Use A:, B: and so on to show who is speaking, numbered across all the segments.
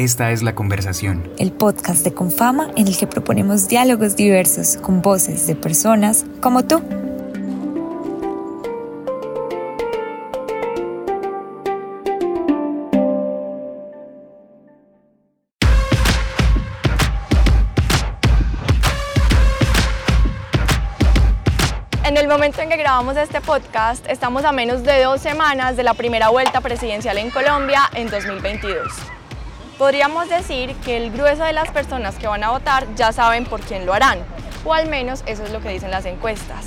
A: Esta es La Conversación,
B: el podcast de Confama en el que proponemos diálogos diversos con voces de personas como tú.
C: En el momento en que grabamos este podcast, estamos a menos de dos semanas de la primera vuelta presidencial en Colombia en 2022. Podríamos decir que el grueso de las personas que van a votar ya saben por quién lo harán, o al menos eso es lo que dicen las encuestas.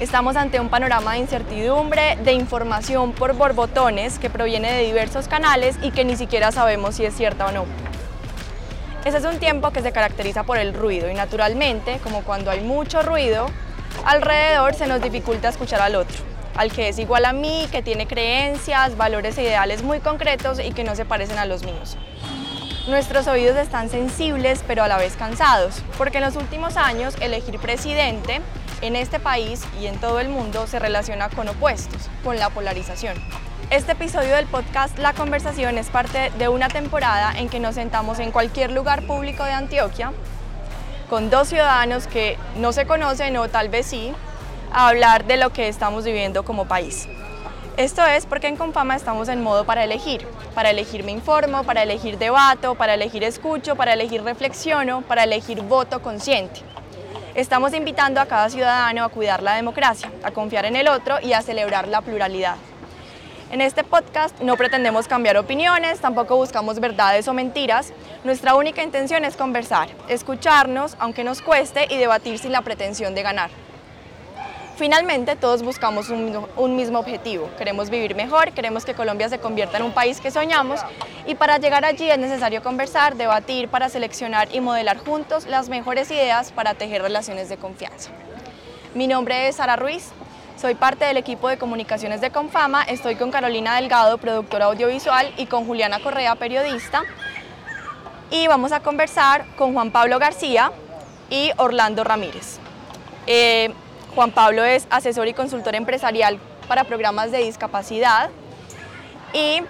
C: Estamos ante un panorama de incertidumbre, de información por borbotones que proviene de diversos canales y que ni siquiera sabemos si es cierta o no. Ese es un tiempo que se caracteriza por el ruido y naturalmente, como cuando hay mucho ruido, alrededor se nos dificulta escuchar al otro, al que es igual a mí, que tiene creencias, valores e ideales muy concretos y que no se parecen a los míos. Nuestros oídos están sensibles pero a la vez cansados, porque en los últimos años elegir presidente en este país y en todo el mundo se relaciona con opuestos, con la polarización. Este episodio del podcast La Conversación es parte de una temporada en que nos sentamos en cualquier lugar público de Antioquia con dos ciudadanos que no se conocen o tal vez sí, a hablar de lo que estamos viviendo como país. Esto es porque en Confama estamos en modo para elegir. Para elegir me informo, para elegir debato, para elegir escucho, para elegir reflexiono, para elegir voto consciente. Estamos invitando a cada ciudadano a cuidar la democracia, a confiar en el otro y a celebrar la pluralidad. En este podcast no pretendemos cambiar opiniones, tampoco buscamos verdades o mentiras. Nuestra única intención es conversar, escucharnos, aunque nos cueste, y debatir sin la pretensión de ganar. Finalmente, todos buscamos un, mismo objetivo. Queremos vivir mejor, queremos que Colombia se convierta en un país que soñamos y para llegar allí es necesario conversar, debatir, para seleccionar y modelar juntos las mejores ideas para tejer relaciones de confianza. Mi nombre es Sara Ruiz, soy parte del equipo de comunicaciones de Confama, estoy con Carolina Delgado, productora audiovisual, y con Juliana Correa, periodista. Y vamos a conversar con Juan Pablo García y Orlando Ramírez. Eh, Juan Pablo es asesor y consultor empresarial para programas de discapacidad y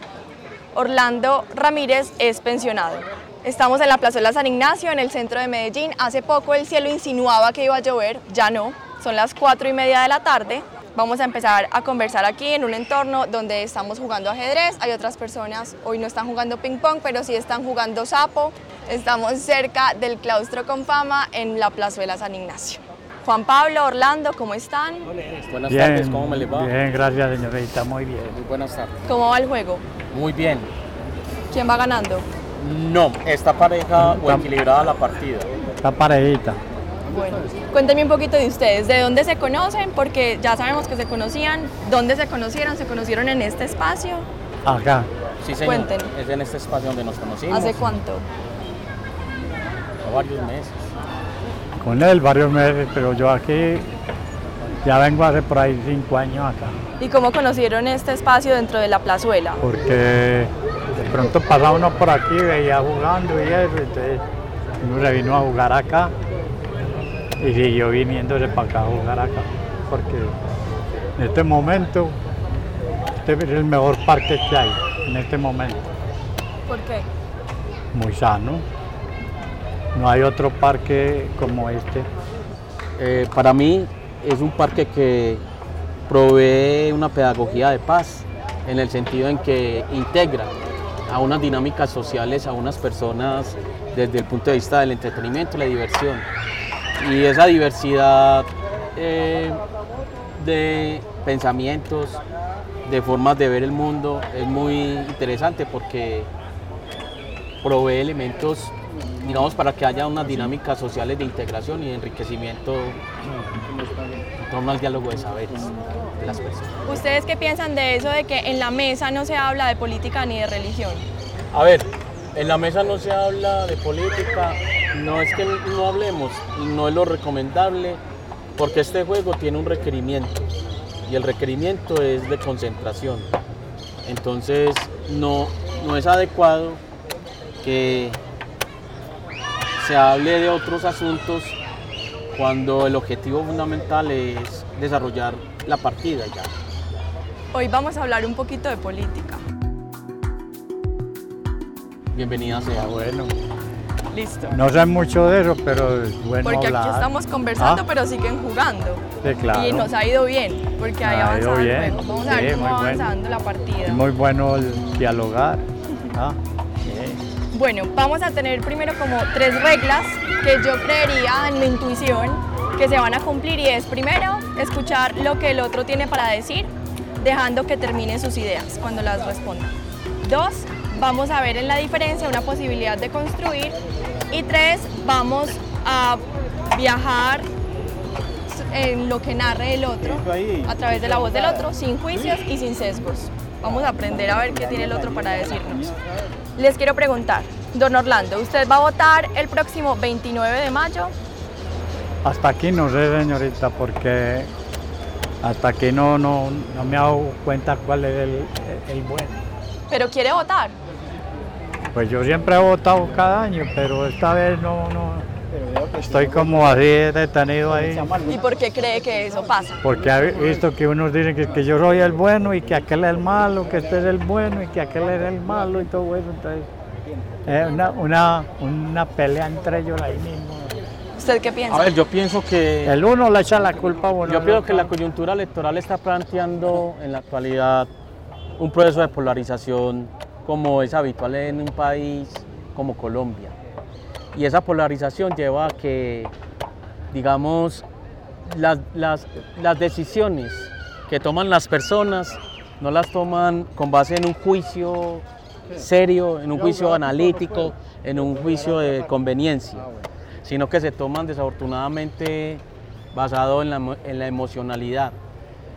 C: Orlando Ramírez es pensionado. Estamos en la Plazuela San Ignacio, en el centro de Medellín. Hace poco el cielo insinuaba que iba a llover, ya no. Son las cuatro y media de la tarde. Vamos a empezar a conversar aquí en un entorno donde estamos jugando ajedrez. Hay otras personas, hoy no están jugando ping pong, pero sí están jugando sapo. Estamos cerca del claustro con fama en la plazuela San Ignacio. Juan Pablo, Orlando, ¿cómo están?
D: Buenas tardes, ¿cómo me les va?
E: Bien, gracias señorita, muy bien.
D: Muy buenas tardes.
C: ¿Cómo va el juego?
D: Muy bien.
C: ¿Quién va ganando?
D: No, está pareja o equilibrada la partida.
E: Está parejita.
C: Bueno, cuéntenme un poquito de ustedes, ¿de dónde se conocen? Porque ya sabemos que se conocían, ¿dónde se conocieron? ¿Se conocieron en este espacio?
E: Acá.
D: Sí, señor.
C: Cuenten.
D: Es en este espacio donde nos conocimos.
C: ¿Hace cuánto?
D: Hace varios meses.
E: Con él varios meses, pero yo aquí ya vengo hace por ahí cinco años acá.
C: ¿Y cómo conocieron este espacio dentro de la plazuela?
E: Porque de pronto pasaba uno por aquí, veía jugando y eso, entonces uno se vino a jugar acá y siguió viniéndose para acá a jugar acá. Porque en este momento, este es el mejor parque que hay, en este momento.
C: ¿Por qué?
E: Muy sano. No hay otro parque como este.
D: Eh, para mí es un parque que provee una pedagogía de paz, en el sentido en que integra a unas dinámicas sociales, a unas personas desde el punto de vista del entretenimiento, la diversión. Y esa diversidad eh, de pensamientos, de formas de ver el mundo es muy interesante porque provee elementos, digamos, para que haya unas dinámicas sociales de integración y de enriquecimiento en torno al diálogo de saberes de las personas.
C: ¿Ustedes qué piensan de eso de que en la mesa no se habla de política ni de religión?
D: A ver, en la mesa no se habla de política, no es que no hablemos, no es lo recomendable, porque este juego tiene un requerimiento y el requerimiento es de concentración. Entonces no, no es adecuado que se hable de otros asuntos cuando el objetivo fundamental es desarrollar la partida ya.
C: Hoy vamos a hablar un poquito de política.
D: bienvenida sea.
E: Ah, bueno.
C: Listo.
E: No sé mucho de eso, pero es bueno
C: Porque
E: hablar.
C: aquí estamos conversando,
E: Ah.
C: pero siguen jugando.
E: Sí, claro.
C: Y nos ha ido bien, porque hay
E: Ha ido
C: avanzado el
E: bien.
C: juego. Vamos a ver
E: Sí,
C: cómo
E: muy
C: va
E: bueno.
C: avanzando la partida.
E: Es muy bueno el dialogar. Ah, sí.
C: Bueno, vamos a tener primero como tres reglas que yo creería en mi intuición que se van a cumplir y es primero escuchar lo que el otro tiene para decir, dejando que termine sus ideas cuando las responda. Dos, vamos a ver en la diferencia una posibilidad de construir y tres, vamos a viajar en lo que narre el otro a través de la voz del otro, sin juicios y sin sesgos. Vamos a aprender a ver qué tiene el otro para decirnos. Les quiero preguntar, don Orlando, ¿usted va a votar el próximo 29 de mayo?
E: Hasta aquí no sé, señorita, porque hasta aquí no, no, no me he dado cuenta cuál es el, el bueno.
C: ¿Pero quiere votar?
E: Pues yo siempre he votado cada año, pero esta vez no, no. Estoy como así detenido ahí,
C: ¿Y por qué cree que eso pasa?
E: porque he visto que unos dicen que, que yo soy el bueno y que aquel es el malo, que este es el bueno y que aquel es el malo y todo eso. Entonces, es una, una, una pelea entre ellos ahí mismo.
C: ¿Usted qué piensa?
D: A ver, yo pienso que
E: El uno le echa la culpa a uno.
D: Yo
E: otro.
D: que la coyuntura electoral está planteando en la actualidad un proceso de polarización como es habitual en un país como Colombia. Y esa polarización lleva a que, digamos, las, las- las decisiones que toman las personas no las toman con base en un juicio serio, en un juicio analítico, en un juicio de conveniencia, sino que se toman desafortunadamente basado en la, en la emocionalidad.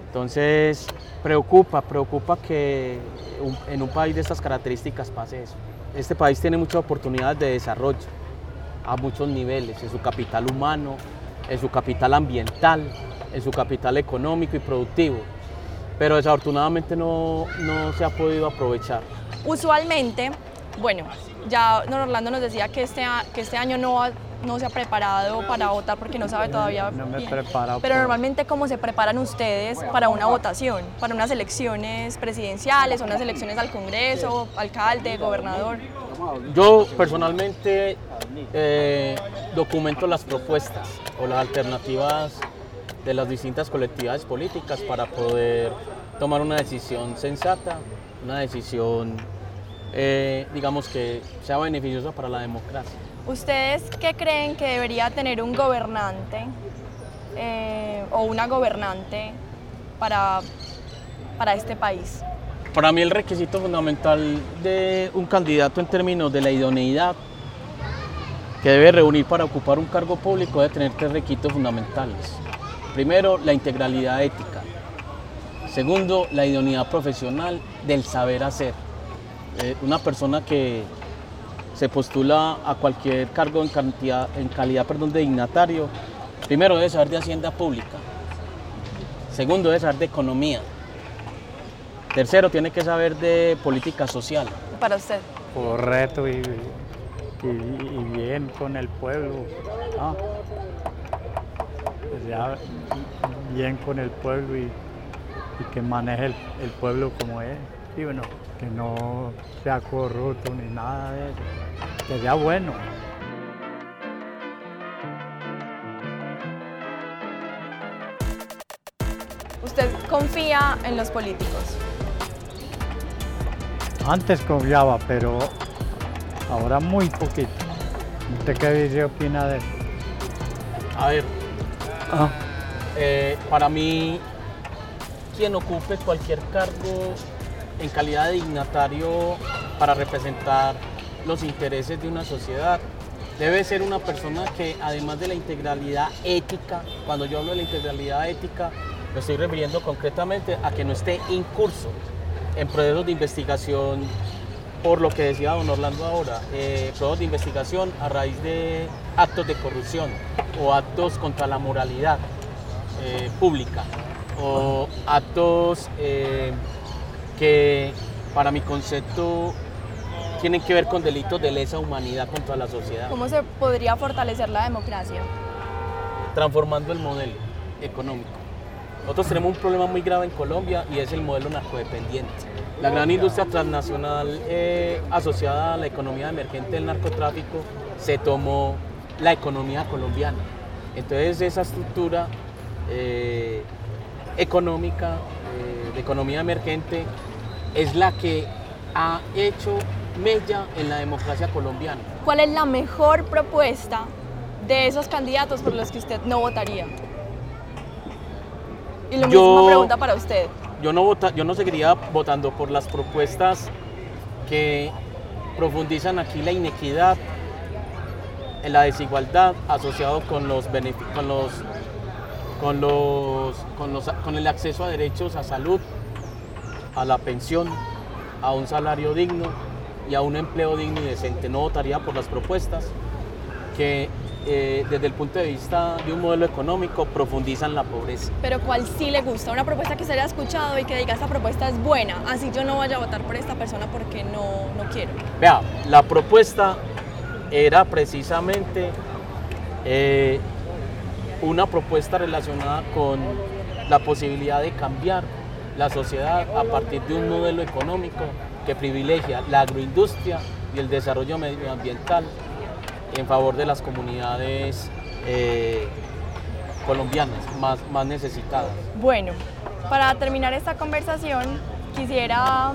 D: Entonces, preocupa, preocupa que en un país de estas características pase eso. Este país tiene muchas oportunidades de desarrollo a muchos niveles, en su capital humano, en su capital ambiental, en su capital económico y productivo, pero desafortunadamente no, no se ha podido aprovechar.
C: Usualmente, bueno, ya don Orlando nos decía que este, que este año no, va- no se ha preparado para votar porque no sabe todavía
E: No me he
C: bien.
E: preparado
C: Pero
E: por-
C: normalmente, ¿cómo se preparan ustedes para una votación? Para unas elecciones presidenciales, unas elecciones al Congreso, alcalde, gobernador.
D: Yo personalmente eh, documento las propuestas o las alternativas de las distintas colectividades políticas para poder tomar una decisión sensata, una decisión, eh, digamos, que sea beneficiosa para la democracia.
C: ¿Ustedes qué creen que debería tener un gobernante eh, o una gobernante para, para este país?
D: Para mí el requisito fundamental de un candidato en términos de la idoneidad que debe reunir para ocupar un cargo público debe tener tres requisitos fundamentales. Primero, la integralidad ética. Segundo, la idoneidad profesional del saber hacer. Eh, una persona que se postula a cualquier cargo en, cantidad, en calidad perdón, de dignatario, primero debe saber de hacienda pública. Segundo, debe saber de economía. Tercero, tiene que saber de política social.
C: Para usted.
E: correcto y, y- y bien con el pueblo. ah. Que sea bien con el pueblo y, y que maneje el, el pueblo como es. Y bueno, que no sea corrupto ni nada de eso. Que sea bueno.
C: ¿Usted confía en los políticos?
E: Antes confiaba, pero ahora muy poquito. ¿Usted qué dice, opina de eso?
D: A ver, eh, para mí, quien ocupe cualquier cargo en calidad de dignatario para representar los intereses de una sociedad, debe ser una persona que además de la integralidad ética, cuando yo hablo de la integralidad ética, me estoy refiriendo concretamente a que no esté incurso en procesos de investigación, por lo que decía don Orlando ahora, eh, procesos de investigación a raíz de actos de corrupción o actos contra la moralidad eh, pública o actos eh, que para mi concepto tienen que ver con delitos de lesa humanidad contra la sociedad,
C: ¿Cómo se podría fortalecer la democracia?
D: transformando el modelo económico. Nosotros tenemos un problema muy grave en Colombia y es el modelo narcodependiente. la gran industria transnacional eh, asociada a la economía emergente del narcotráfico se tomó la economía colombiana. Entonces esa estructura eh, económica, eh, de economía emergente, es la que ha hecho mella en la democracia colombiana.
C: ¿Cuál es la mejor propuesta de esos candidatos por los que usted no votaría? Y lo mismo pregunta para usted.
D: Yo no, vota, yo no seguiría votando por las propuestas que profundizan aquí la inequidad, la desigualdad asociado con los con los con los, con los con el acceso a derechos a salud, a la pensión, a un salario digno y a un empleo digno y decente. No votaría por las propuestas que eh, desde el punto de vista de un modelo económico profundizan la pobreza.
C: Pero ¿cuál sí le gusta? Una propuesta que se haya escuchado y que diga esta propuesta es buena, así yo no vaya a votar por esta persona porque no, no quiero.
D: Vea, la propuesta era precisamente eh, una propuesta relacionada con la posibilidad de cambiar la sociedad a partir de un modelo económico que privilegia la agroindustria y el desarrollo medioambiental en favor de las comunidades eh, colombianas más, más necesitadas.
C: Bueno, para terminar esta conversación quisiera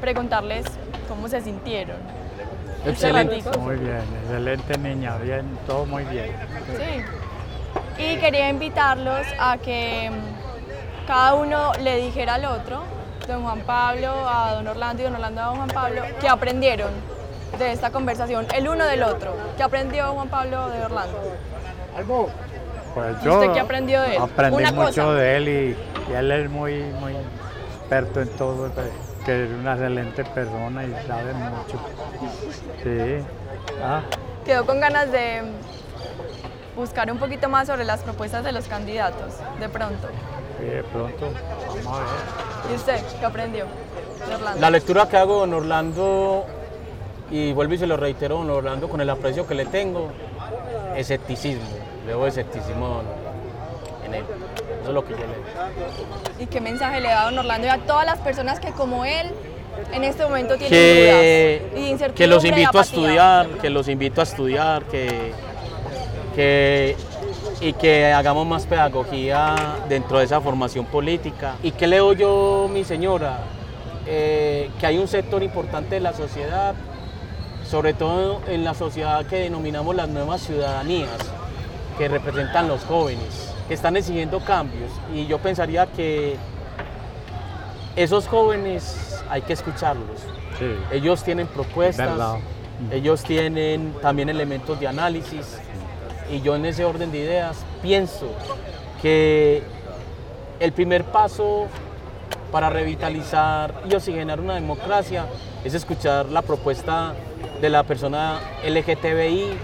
C: preguntarles cómo se sintieron.
D: Excelente.
E: Muy bien, excelente niña, bien, todo muy bien.
C: Sí. Y quería invitarlos a que cada uno le dijera al otro, don Juan Pablo a don Orlando y don Orlando a don Juan Pablo, que aprendieron de esta conversación, el uno del otro. ¿Qué aprendió Juan Pablo de Orlando?
E: Algo. Pues yo
C: ¿Usted qué aprendió de él?
E: Aprendí mucho de él y, él es muy, muy experto en todo, que es una excelente persona y sabe mucho. Sí.
C: Ah. Quedó con ganas de buscar un poquito más sobre las propuestas de los candidatos, de pronto.
E: Sí, de pronto. Vamos a ver.
C: ¿Y usted qué aprendió Orlando?
D: La lectura que hago en Orlando y vuelvo y se lo reitero, don Orlando, con el aprecio que le tengo, escepticismo. Veo escepticismo en él. Eso es lo que yo le
C: ¿Y qué mensaje le da don Orlando y a todas las personas que como él en este momento tienen
D: que,
C: dudas
D: Que los invito a estudiar, que los invito a estudiar, que, que y que hagamos más pedagogía dentro de esa formación política. ¿Y qué leo yo, mi señora? Eh, que hay un sector importante de la sociedad sobre todo en la sociedad que denominamos las nuevas ciudadanías, que representan los jóvenes, que están exigiendo cambios. Y yo pensaría que esos jóvenes hay que escucharlos. Ellos tienen propuestas, ellos tienen también elementos de análisis. Y yo en ese orden de ideas pienso que el primer paso para revitalizar y oxigenar una democracia es escuchar la propuesta de la persona LGTBI,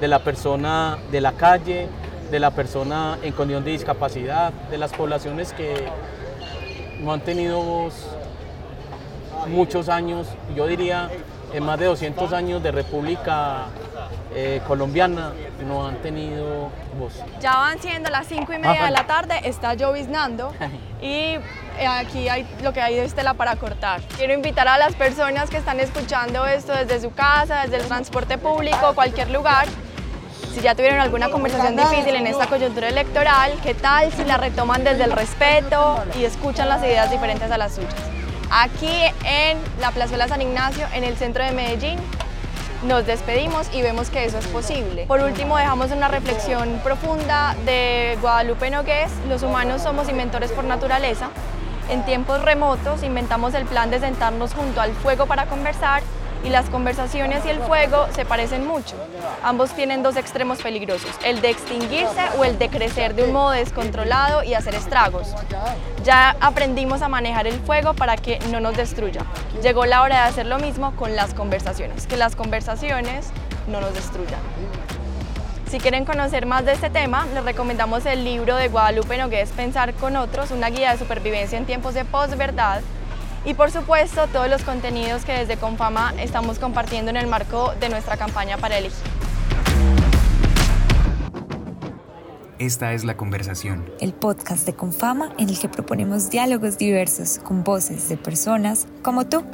D: de la persona de la calle, de la persona en condición de discapacidad, de las poblaciones que no han tenido muchos años, yo diría en más de 200 años de República eh, Colombiana, no han tenido voz.
C: Ya van siendo las 5 y media de la tarde, está lloviznando y eh, aquí hay lo que hay de estela para cortar. Quiero invitar a las personas que están escuchando esto desde su casa, desde el transporte público, cualquier lugar, si ya tuvieron alguna conversación difícil en esta coyuntura electoral, ¿qué tal si la retoman desde el respeto y escuchan las ideas diferentes a las suyas? Aquí en la Plazuela San Ignacio, en el centro de Medellín, nos despedimos y vemos que eso es posible. Por último, dejamos una reflexión profunda de Guadalupe Nogués, los humanos somos inventores por naturaleza, en tiempos remotos inventamos el plan de sentarnos junto al fuego para conversar y las conversaciones y el fuego se parecen mucho. Ambos tienen dos extremos peligrosos, el de extinguirse o el de crecer de un modo descontrolado y hacer estragos. Ya aprendimos a manejar el fuego para que no nos destruya. Llegó la hora de hacer lo mismo con las conversaciones, que las conversaciones no nos destruyan. Si quieren conocer más de este tema, les recomendamos el libro de Guadalupe Nogués Pensar con otros, una guía de supervivencia en tiempos de posverdad. Y por supuesto, todos los contenidos que desde Confama estamos compartiendo en el marco de nuestra campaña para elegir.
A: Esta es la conversación.
B: El podcast de Confama en el que proponemos diálogos diversos con voces de personas como tú.